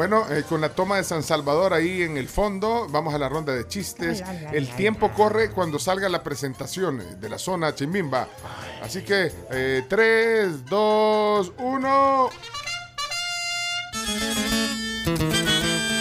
Bueno, eh, con la toma de San Salvador ahí en el fondo, vamos a la ronda de chistes. El tiempo corre cuando salga la presentación de la zona Chimbimba. Así que, eh, 3, 2, 1.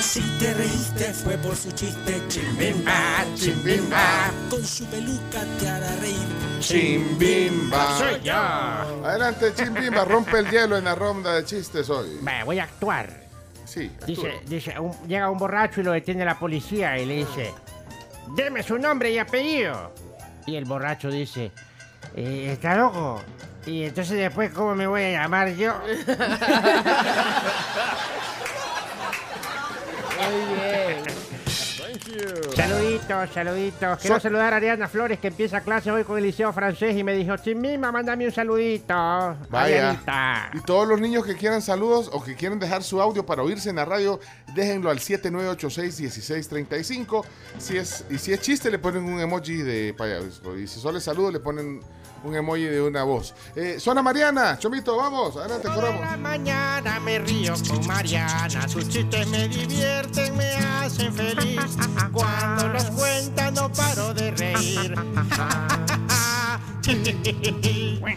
Si te reíste fue por su chiste, chimbimba, chimbimba. Con su peluca te hará reír. Chimbimba. Soy yo. Adelante, Chimbimba, rompe el hielo en la ronda de chistes hoy. Me voy a actuar. Sí, Dice, dice, un- llega un borracho y lo detiene la policía y le dice, deme su nombre y apellido. Y el borracho dice, "Eh, ¿está loco? Y entonces después, ¿cómo me voy a llamar yo? Saluditos, saluditos. Quiero So- saludar a Ariana Flores que empieza clase hoy con el liceo francés y me dijo, Chimima, mándame un saludito. Vaya. Arianita". Y todos los niños que quieran saludos o que quieran dejar su audio para oírse en la radio, déjenlo al 7986-1635. Si es, y si es chiste, le ponen un emoji de payaso. Y si solo es saludo, le ponen un emoji de una voz. Eh, Zona Mariana, Chomito, vamos, adelante, corramos. La mañana me río con Mariana, sus chistes me divierten, me hacen feliz. Cuando los cuenta no paro de reír.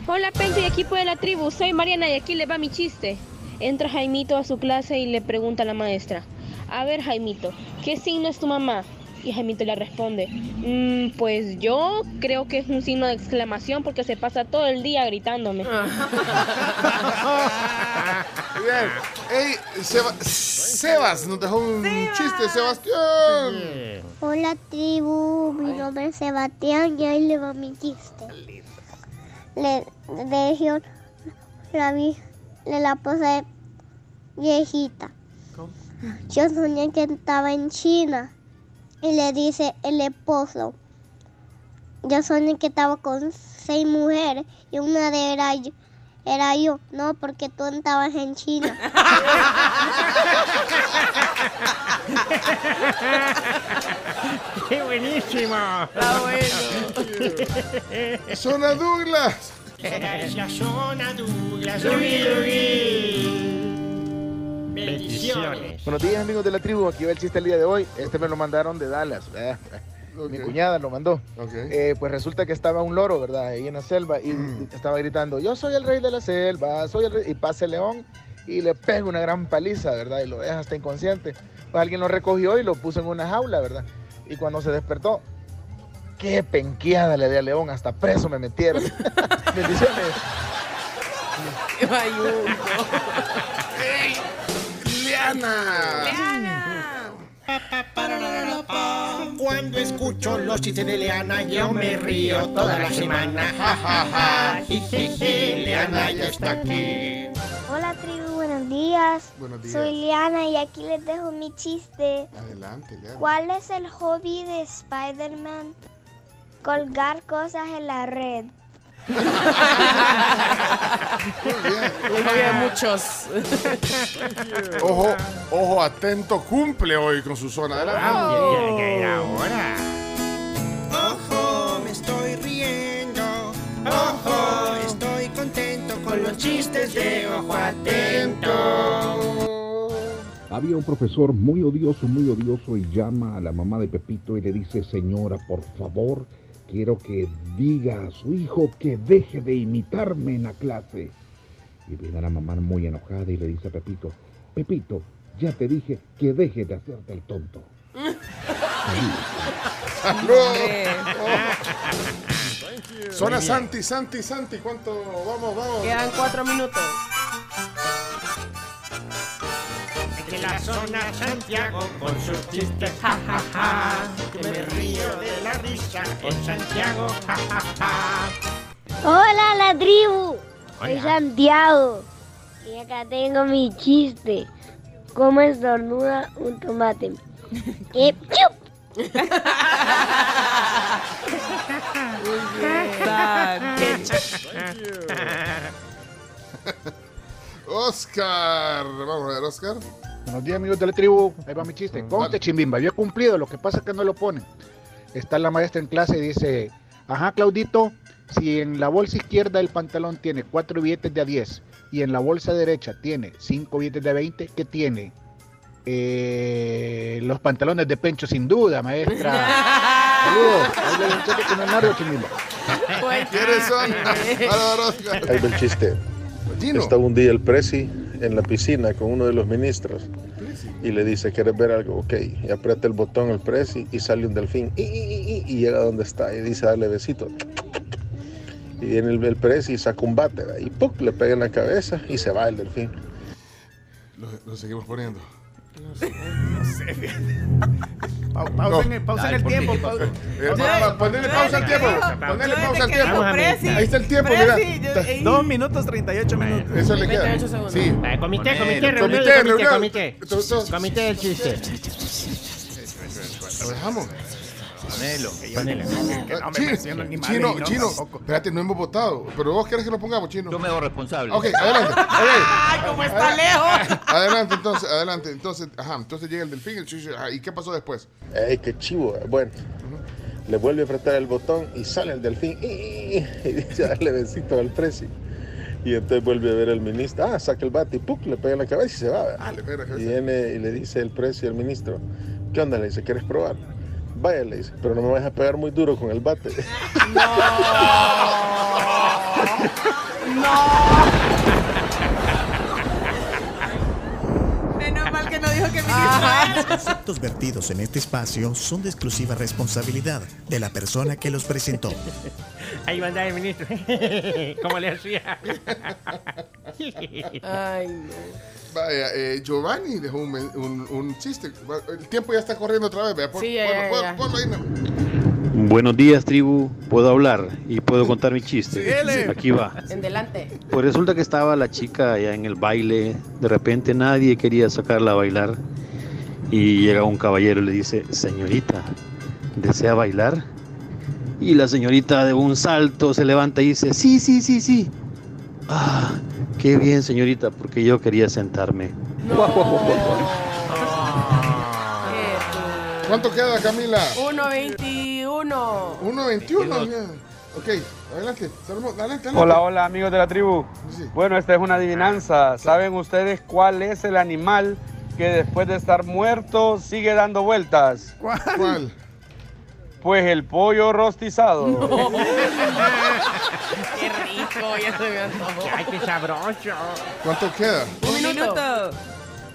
Hola Pencho y equipo de la tribu, soy Mariana y aquí le va mi chiste. Entra Jaimito a su clase y le pregunta a la maestra, a ver Jaimito, ¿qué signo es tu mamá? Y Jaimito le responde, "Mm, pues yo creo que es un signo de exclamación porque se pasa todo el día gritándome. Bien. Ey, Seba- Sebas nos dejó un chiste, Sebastián. Hola tribu, mi nombre es Sebastián y ahí le va mi chiste. Le, dijeron la, vi- le la pose viejita. Yo soñé que estaba en China y le dice el esposo. Yo soñé que estaba con seis mujeres y una de era yo. Era yo, no, porque tú estabas en China. ¡Qué buenísimo! Está bueno. Zona Douglas. Zona Douglas. Bendiciones. Buenos días amigos de la tribu, aquí va el chiste el día de hoy. Este me lo mandaron de Dallas. Mi cuñada lo mandó. Eh, pues resulta que estaba un loro, ¿verdad? Ahí en la selva y estaba gritando, yo soy el rey de la selva, soy el rey. Y pasa el león y le pega una gran paliza, ¿verdad? Y lo deja hasta inconsciente. Pues alguien lo recogió y lo puso en una jaula, ¿verdad? Y cuando se despertó, qué penqueada le di al león, hasta preso me metieron. Bendiciones. Bayuco. Liana. Cuando escucho los chistes de Leana, yo me río toda la semana. Ja, ja, ja. Jijiji, Leana ya está aquí. Hola tribu, buenos días. Buenos días. Soy Liana y aquí les dejo mi chiste. Adelante, Liana. ¿Cuál es el hobby de Spider-Man? Colgar cosas en la red. No había muchos. Ojo, ojo, atento, cumple hoy con su zona. Adelante. Ah, ya, ya era hora. Ojo, me estoy riendo. Ojo, estoy contento con los chistes de ojo atento. Había un profesor muy odioso, muy odioso y llama a la mamá de Pepito y le dice, señora, por favor, quiero que diga a su hijo que deje de imitarme en la clase. Y viene la mamá muy enojada y le dice a Pepito, Pepito, ya te dije que deje de hacerte el tonto. Zona Santi, Santi, Santi. ¿Cuánto? Vamos, vamos. Quedan cuatro minutos. La zona Santiago con sus chistes, ja, ja, ja. Que me río de la risa en Santiago, ja, ja, ja. Hola la tribu. Soy. Santiago. Y acá tengo mi chiste. ¿Cómo estornuda un tomate? ¡Qué chup! Tan. Oscar. Vamos a ver, Oscar. Buenos días, amigos de la tribu. Ahí va mi chiste. Conte, chimbimba. Yo he cumplido, lo que pasa es que no lo ponen. Está la maestra en clase y dice: Ajá, Claudito, si en la bolsa izquierda del pantalón tiene cuatro billetes de a 10 y en la bolsa derecha tiene cinco billetes de a 20, ¿qué tiene? Eh, los pantalones de pencho, sin duda, maestra. Saludos. Ahí le doy un cheque con el nardo, chimbimba. ¿Quiénes son? Álvaro Oscar. Ahí va el chiste. Estaba un día el presi en la piscina con uno de los ministros y le dice, ¿quieres ver algo? Ok, y aprieta el botón el presi y sale un delfín y, y- y- y llega donde está y dice, dale besito. Y viene el, el presi y saca un bate ¿verdad? y ¡puc! le pega en la cabeza y se va el delfín. Lo, lo seguimos poniendo. No sé, Pa- pausen el- pausen el tiempo. Eh, Ponele pausa al tiempo. Ponele pausa al tiempo. Ahí está el tiempo, mira. Dos minutos 38 minutos. Eso le queda. Sí. Comité, comité, Comité, reunión, comité, comité. Comité del chiste. Lo dejamos. Que no me Ah, Chino, mencionan ni madre, chino, y no, chino. tampoco. Espérate, no hemos votado. Pero vos querés que lo pongamos, chino. Yo me hago responsable. Ok, adelante. Ay, cómo está lejos. Adelante, entonces, adelante. Entonces, ajá, entonces llega el delfín. el chucho, ajá, ¿Y qué pasó después? ¡Ey, qué chivo! eh. Bueno, le vuelve a apretar el botón y sale el delfín y, y- y dice, dale besito al presi. Y entonces vuelve a ver el ministro, ah, saca el bate y ¡puc! le pega en la cabeza y se va. Ah, Y cabeza. viene y le dice el presi al ministro, ¿qué onda? Le dice, ¿quieres probar? Vaya, le dice, pero no me vas a pegar muy duro con el bate. Menos mal que no dijo que me Los conceptos vertidos en este espacio son de exclusiva responsabilidad de la persona que los presentó. Ahí va a andar el ministro. ¿Cómo le hacía? Ay, no. Vaya, eh, Giovanni dejó un, un, un chiste. El tiempo ya está corriendo otra vez. Vea, pon- Sí, ya, ponlo, ya, ya. ponlo ahí, no. Buenos días, tribu. ¿Puedo hablar y puedo contar mi chiste? Aquí va. En delante. Pues resulta que estaba la chica allá en el baile. De repente nadie quería sacarla a bailar. Y llega un caballero y le dice, señorita, ¿desea bailar? Y la señorita de un salto se levanta y dice, sí, sí, sí, sí. Ah, qué bien, señorita, porque yo quería sentarme. ¿Cuánto queda, Camila? 1.21. 1.21. ya. Ok, adelante. Salmo, adelante, adelante. Hola, hola amigos de la tribu. Bueno, esta es una adivinanza. ¿Saben ustedes cuál es el animal que después de estar muerto sigue dando vueltas? ¿Cuál? Pues el pollo rostizado. Qué rico, ya se me antojó. Ay, qué sabroso. ¿Cuánto queda? Un minuto.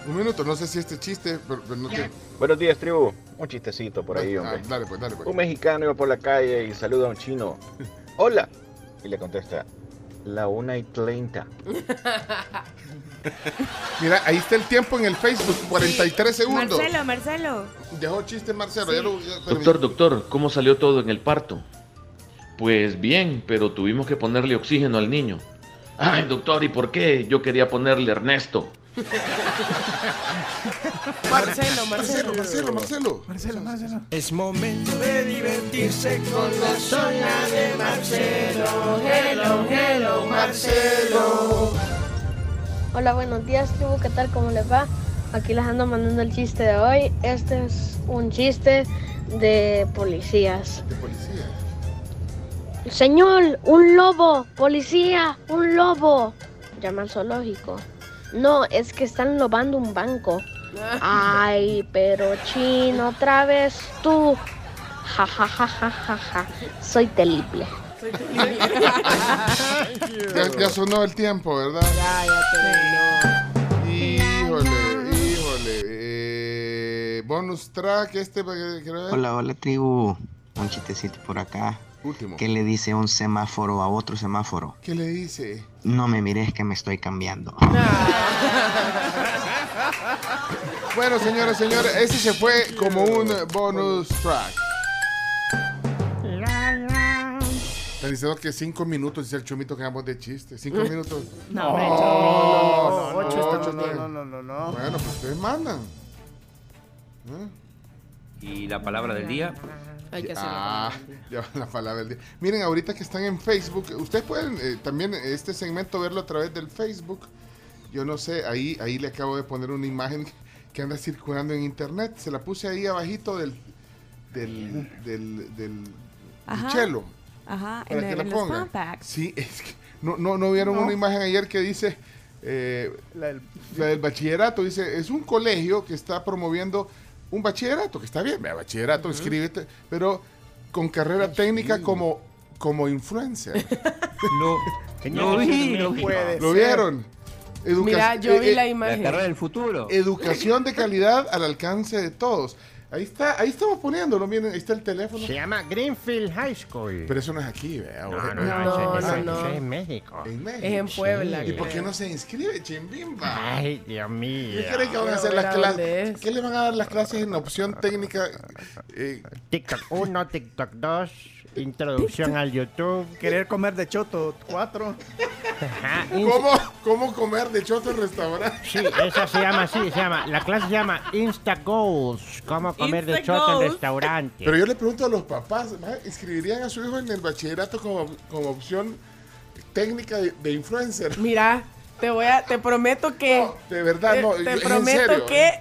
Un minuto. No sé si este chiste, pero, pero no te... Buenos días, tribu. Un chistecito por ahí, Ah, hombre. dale, pues, dale, pues. Un mexicano iba por la calle y saluda a un chino. Hola. Y le contesta, la una y treinta. Mira, ahí está el tiempo en el Facebook, 43 segundos. Marcelo, Marcelo. Dejó chiste Marcelo. ya lo- ya- Doctor, doctor, ¿cómo salió todo en el parto? Pues bien, pero tuvimos que ponerle oxígeno al niño. Ay, doctor, ¿y por qué? Yo quería ponerle Ernesto. Marcelo, Marcelo. Marcelo, Marcelo. Marcelo, Marcelo. Es momento de divertirse con la zona de Marcelo. Hello, hello, Marcelo. Hola, buenos días, tribu, ¿qué tal? ¿Cómo les va? Aquí les ando mandando el chiste de hoy. Este es un chiste de policías. De policía. Señor, un lobo, policía, un lobo. Llama al zoológico. No, es que están lobando un banco. Ay, pero chino, otra vez tú. Ja, ja, ja, ja, ja, ja. Soy terrible. Ya, ya sonó el tiempo, ¿verdad? Ya, ya terminó. Híjole, híjole. Eh, bonus track, este para que. Hola, hola tribu. Un chistecito por acá. Último. ¿Qué le dice un semáforo a otro semáforo? ¿Qué le dice? No me mires que me estoy cambiando. Bueno, señores, señores, ese se fue como un bonus track. Están diciendo que cinco minutos, dice el chumito que hagamos de chiste. Cinco minutos. No, no, no, no, ocho. No, no, no, no. Bueno, pues ustedes mandan. ¿Eh? Y la palabra del día, Hay que hacer la Ah, palabra ya va la palabra del día. Miren, ahorita que están en Facebook, ustedes pueden eh, también este segmento verlo a través del Facebook. Yo no sé, ahí, ahí le acabo de poner una imagen que anda circulando en internet. Se la puse ahí abajito del del del, del Ajá. chelo. Ajá, para en, que la en los pongan. Sí, es que no, no, no vieron No. una imagen ayer que dice eh, La del- la del bachillerato, dice, es un colegio que está promoviendo un bachillerato, que está bien, vea, bachillerato, inscríbete, pero con carrera técnica como, como influencer. Lo Lo vi, lo ¿Lo vieron? Educa- Mira, yo eh, vi eh, la imagen. La carrera del futuro. Educación de calidad al alcance de todos. Ahí está, ahí estamos poniéndolo, miren, ahí está el teléfono. Se llama Greenfield High School. Pero eso no es aquí, vea. No, no, no, No, ese- no, no. es en México. En México. Es en Puebla. ¿Y por qué no se inscribe, Chimbimba? Ay, Dios mío. ¿Qué creen que van a hacer las clases? es. ¿Qué le van a dar las clases en opción técnica? Eh, TikTok 1, TikTok 2, introducción al YouTube. Querer comer de choto 4. Ajá, ins- ¿Cómo, ¿Cómo comer de choto en restaurante? Sí, esa se llama así, se llama, la clase se llama Insta Goals, cómo comer de choto en restaurante. Pero yo le pregunto a los papás. ¿inscribirían a su hijo en el bachillerato como, como opción técnica de, de influencer? Mira, te voy a, te prometo que. De verdad, te, no, te en prometo serio. que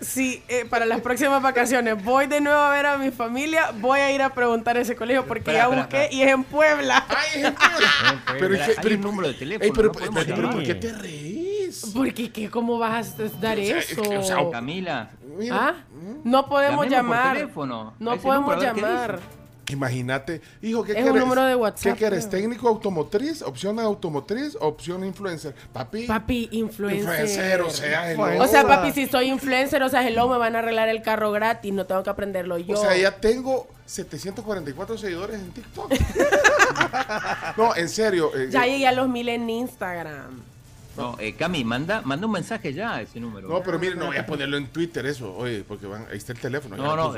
si eh, para las próximas vacaciones voy de nuevo a ver a mi familia, voy a ir a preguntar a ese colegio porque Espera, ya espera, busqué espera. y es en Puebla. ¡Ay, es en Puebla! Pero, Espera, ¿y qué- hay pero- un número de teléfono. Ey, pero, no podemos pero- pero llamar. ¿por qué te reís? Porque ¿qué, ¿cómo vas a dar O sea, eso? es que, o sea, Camila. ¿Ah? No podemos llamemos por llamar. teléfono. No podemos número, a ver qué llamar. Imagínate, hijo, ¿qué Es un quieres? número de WhatsApp, ¿Qué quieres? ¿Técnico automotriz? ¿Opción automotriz? ¿Opción influencer? Papi. Papi, influencer. Influencer, o sea, hello. O sea, papi, si soy influencer, o sea, hello, me van a arreglar el carro gratis, no tengo que aprenderlo yo. O sea, ya tengo 744 seguidores en TikTok. no, en serio. eh, Ya eh, llegué a los mil en Instagram. No, eh, Cami, manda, manda un mensaje ya a ese número. no, pero mire, no voy a ponerlo en Twitter eso, oye, porque van, ahí está el teléfono. No, no,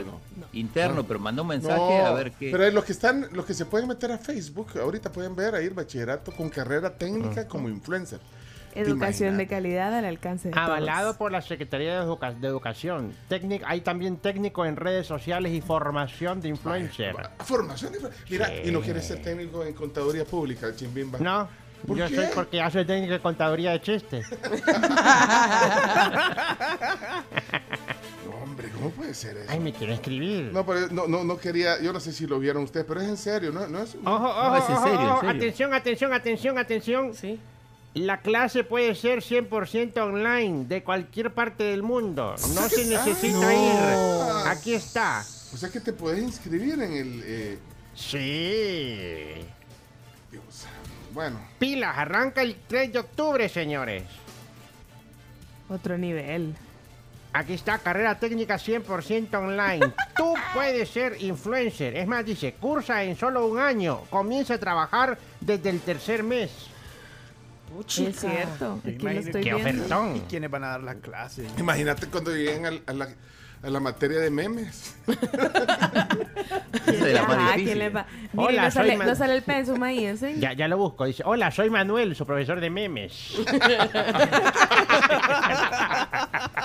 interno, pero manda un mensaje No, a ver qué. Pero los que están, los que se pueden meter a Facebook, ahorita pueden ver ahí el bachillerato con carrera técnica como influencer. ¿Te Educación de calidad al alcance de Avalado todos. por la Secretaría de, Educa- de Educación. Técnic- hay también técnico en redes sociales y formación de influencer. Formación. de- Mira, Sí. y no quieres ser técnico en contaduría pública, Chimbimba. No, ¿Por yo qué? soy porque ya soy técnico de contaduría de chistes. No, hombre, ¿cómo puede ser eso? Ay, me quiero escribir. No, pero no, no, no quería, yo no sé si lo vieron ustedes, pero es en serio, ¿no? no es, Ojo, ojo, es en ojo, serio, en ojo, serio. Atención, atención, atención, atención. Sí. La clase puede ser 100% online de cualquier parte del mundo. No se necesita Ah, ir. no. Aquí está. O sea que te puedes inscribir en el... eh, Sí. Dios, bueno, Pilas, arranca el 3 de octubre, señores. Otro nivel. Aquí está, carrera técnica 100% online. Tú puedes ser influencer. Es más, dice, cursa en solo un año. Comienza a trabajar desde el tercer mes. Es cierto. Aquí lo estoy Qué viendo. ofertón. ¿Y quiénes van a dar las clases? imagínate cuando lleguen al- a, la, a la materia de memes. Mire, Hola, no, soy sale, Man- no sale el pensum ahí, enseña. Ya, ya lo busco. Dice, hola, soy Manuel, su profesor de memes.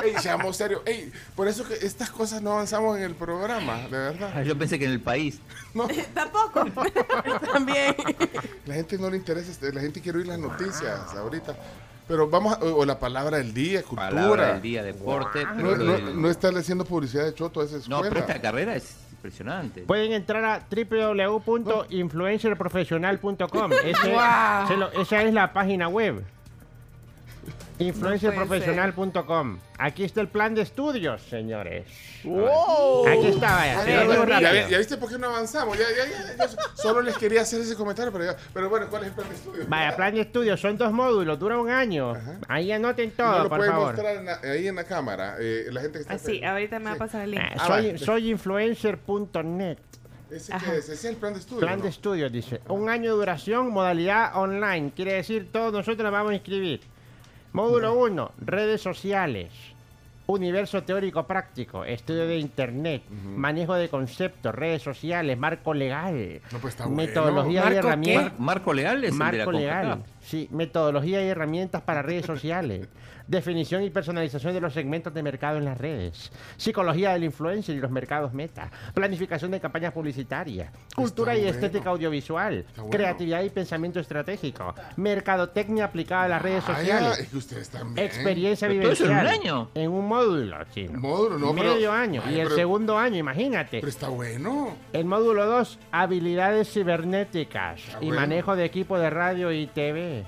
Ey, seamos serios. Ey, por eso que estas cosas no avanzamos en el programa, de verdad. Ah, Yo pensé que en el país. No, Tampoco. También. la gente no le interesa, este, la gente quiere oír las noticias ahorita. Pero vamos a, o, la palabra del día, cultura. Palabra del día, deporte. No, pero no, no estarle haciendo publicidad de choto a esa no, escuela. pero esta carrera es impresionante. Pueden entrar a www.influencerprofesional.com. Wow. esa es la página web. Influencerprofesional.com. Aquí está el plan de estudios, señores. Aquí está, vaya. Ya, ya, viste por qué no avanzamos. Ya, ya, ya, yo so- solo les quería hacer ese comentario, pero, ya- pero bueno, ¿cuál es el plan de estudio? Vaya, plan de estudios, son dos módulos, dura un año. Ahí anoten no todo, lo por pueden favor. mostrar en la- ahí en la cámara, eh, la gente que está Así, frente. ahorita me va a pasar el link. Ah, Ah, soy, influencer.net. ¿Ese qué es? Ese es el plan de estudio. Plan ¿no? de estudios, dice. Un año de duración, modalidad online. Quiere decir, todos nosotros nos vamos a inscribir. Módulo 1, redes sociales. Universo teórico práctico, estudio de internet, manejo de conceptos, redes sociales, marco legal, No, pues está bueno. metodología y herramientas. Mar- Marco Legal es el de la Marco legal. Sí, metodología y herramientas para redes sociales. Definición y personalización de los segmentos de mercado en las redes. Psicología del influencer y los mercados meta. Planificación de campañas publicitarias. Cultura y bueno. estética audiovisual. bueno. Creatividad y pensamiento estratégico. Mercadotecnia aplicada a las redes Ah, sociales. ya, es que ustedes también. Experiencia eso en un vivencial. año. En un módulo, chino. Módulo, no, pero- Medio año. Ay, y el pero- segundo año, imagínate. Pero está bueno. El módulo 2, habilidades cibernéticas y bueno. manejo de equipo de radio y TV.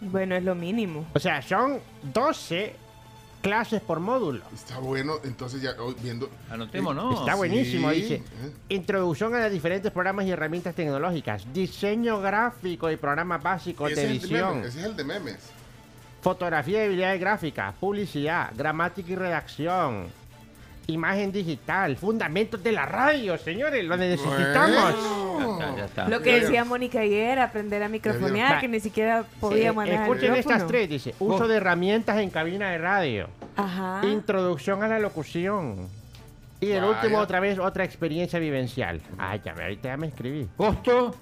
Bueno, es lo mínimo. O sea, son 12 clases por módulo. Está bueno, entonces ya hoy viendo. Anotemos, Está buenísimo, Sí, dice. eh. Introducción a los diferentes programas y herramientas tecnológicas. Diseño gráfico y programas básicos de es el de edición. ese es el de memes. Fotografía y habilidades gráficas. Publicidad. Gramática y redacción. Imagen digital. Fundamentos de la radio, señores. Lo necesitamos. Lo que decía Mónica ayer, aprender a microfonear, que ni siquiera podía Eh, manejar Escuchen el estas tres, dice. Uso de herramientas en cabina de radio. Ajá. Introducción a la locución. Y el Vaya. último, otra vez, otra experiencia vivencial. Ay, ya, ve, ahorita ya me escribí. ¿Costo?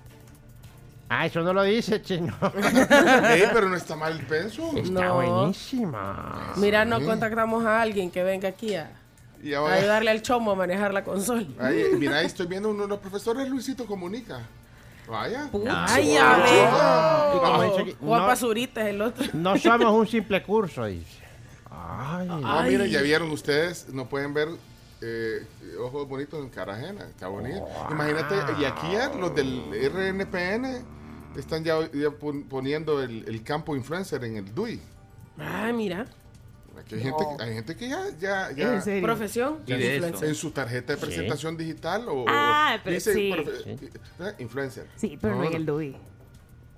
Ah, eso no lo dice, chino. Ey, pero no está mal el pensum. Está No. buenísima. Mira, no contactamos a alguien que venga aquí a, Y a ahora- ayudarle al chomo a manejar la consola. Ahí, mira, ahí estoy viendo uno de los profesores, Luisito Comunica. Vaya. Ay, ya ve. Y como dice aquí, Guapa no- Zurita es el otro. No somos un simple curso, dice. Ay. No, miren, ya vieron ustedes, no pueden ver eh, ojos bonitos en cara ajena. Está bonito. Imagínate, y aquí ya los del RNPN están ya, ya pon- poniendo el, el campo influencer en el DUI. Ah, mira. Aquí hay, gente, hay gente que ya... ya, ya ¿En serio? ¿Profesión? ya Y de en, su tarjeta de Sí. presentación digital o... Ah, pero dice sí. profe- eh, influencer. Sí, pero no, en el DUI.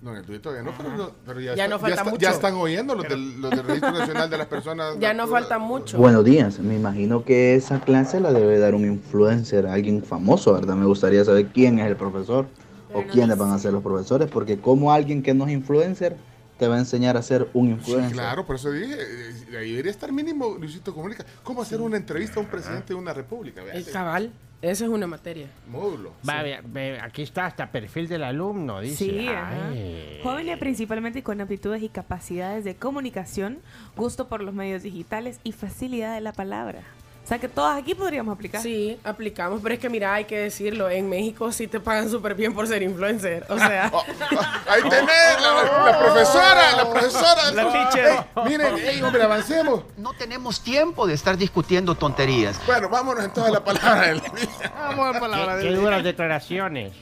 No, en el DUI todavía no, pero, no- pero ya, Ya está- no falta está- mucho. ya están oyendo los del, los del Registro Nacional de las Personas. Ya no falta mucho. Buenos días, me imagino que esa clase la debe dar un influencer, alguien famoso, ¿verdad? Me gustaría saber quién es el profesor o quiénes van a ser los profesores, porque como alguien que no es influencer te va a enseñar a ser un Sí, influencer. claro, por eso dije, eh, ahí debería estar mínimo Luisito Comunica. ¿Cómo hacer una entrevista a un presidente de una república? El cabal. Esa es una materia. Módulo. Va, ve- ve, aquí está hasta perfil del alumno, dice. Sí, ajá. Jóvenes principalmente con aptitudes y capacidades de comunicación, gusto por los medios digitales y facilidad de la palabra. O sea que todas aquí podríamos aplicar. Sí, aplicamos, pero es que mira, hay que decirlo, en México sí te pagan súper bien por ser influencer. O sea, Ahí tenés la, la profesora, la profesora. La teacher. Miren, ey, hombre, avancemos. No tenemos tiempo de estar discutiendo tonterías. Bueno, vámonos entonces a la palabra del día. Qué, qué duras declaraciones.